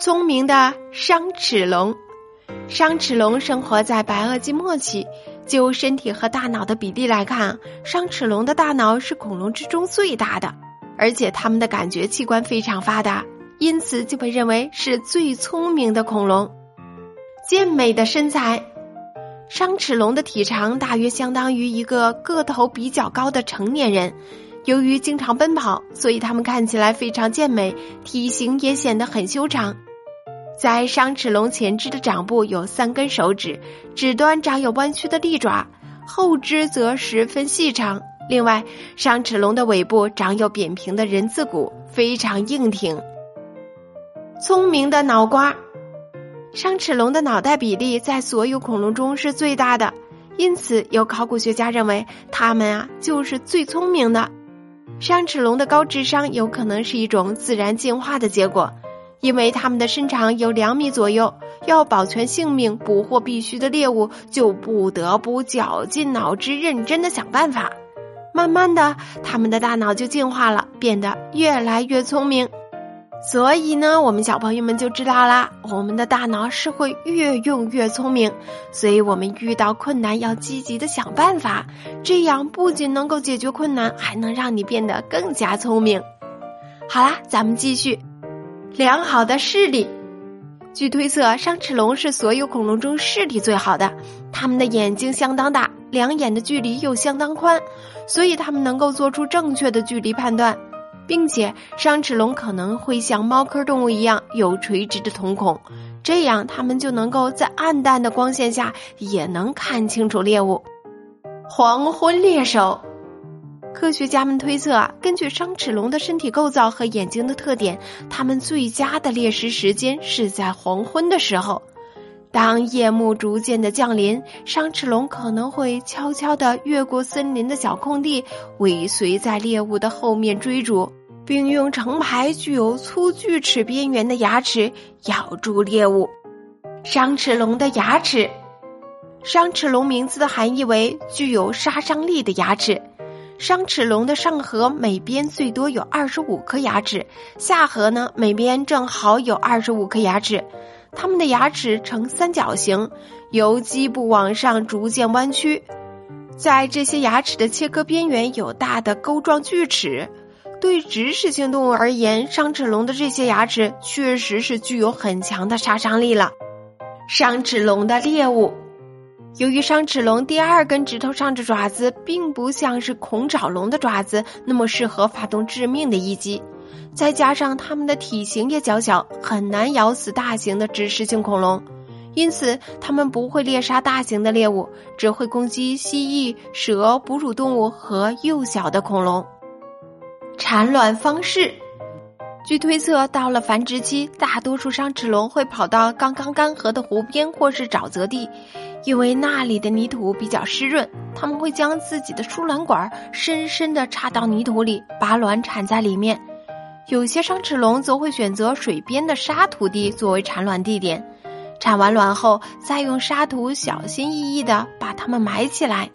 聪明的商齿龙，商齿龙生活在白垩纪末期。就身体和大脑的比例来看，商齿龙的大脑是恐龙之中最大的，而且它们的感觉器官非常发达，因此就被认为是最聪明的恐龙。健美的身材，商齿龙的体长大约相当于一个个头比较高的成年人。由于经常奔跑，所以它们看起来非常健美，体型也显得很修长。在商齿龙前肢的掌部有三根手指，指端长有弯曲的利爪，后肢则十分细长。另外，商齿龙的尾部长有扁平的人字骨，非常硬挺。聪明的脑瓜，商齿龙的脑袋比例在所有恐龙中是最大的，因此有考古学家认为它们啊就是最聪明的。商齿龙的高智商有可能是一种自然进化的结果，因为它们的身长有两米左右，要保全性命、捕获必须的猎物，就不得不绞尽脑汁、认真的想办法。慢慢的，它们的大脑就进化了，变得越来越聪明。所以呢，我们小朋友们就知道啦，我们的大脑是会越用越聪明。所以，我们遇到困难要积极的想办法，这样不仅能够解决困难，还能让你变得更加聪明。好啦，咱们继续。良好的视力，据推测，商齿龙是所有恐龙中视力最好的。它们的眼睛相当大，两眼的距离又相当宽，所以它们能够做出正确的距离判断。并且，商齿龙可能会像猫科动物一样有垂直的瞳孔，这样它们就能够在暗淡的光线下也能看清楚猎物。黄昏猎手，科学家们推测啊，根据商齿龙的身体构造和眼睛的特点，它们最佳的猎食时间是在黄昏的时候。当夜幕逐渐的降临，商齿龙可能会悄悄地越过森林的小空地，尾随在猎物的后面追逐。并用成排具有粗锯齿边缘的牙齿咬住猎物。商齿龙的牙齿，商齿龙名字的含义为具有杀伤力的牙齿。商齿龙的上颌每边最多有二十五颗牙齿，下颌呢每边正好有二十五颗牙齿。它们的牙齿呈三角形，由基部往上逐渐弯曲，在这些牙齿的切割边缘有大的钩状锯齿。对植食性动物而言，商齿龙的这些牙齿确实是具有很强的杀伤力了。商齿龙的猎物，由于商齿龙第二根指头上的爪子并不像是恐爪龙的爪子那么适合发动致命的一击，再加上它们的体型也较小，很难咬死大型的植食性恐龙，因此它们不会猎杀大型的猎物，只会攻击蜥蜴、蛇、哺乳动物和幼小的恐龙。产卵方式，据推测，到了繁殖期，大多数商齿龙会跑到刚刚干涸的湖边或是沼泽地，因为那里的泥土比较湿润。他们会将自己的输卵管深深地插到泥土里，把卵产在里面。有些商齿龙则会选择水边的沙土地作为产卵地点，产完卵后，再用沙土小心翼翼地把它们埋起来。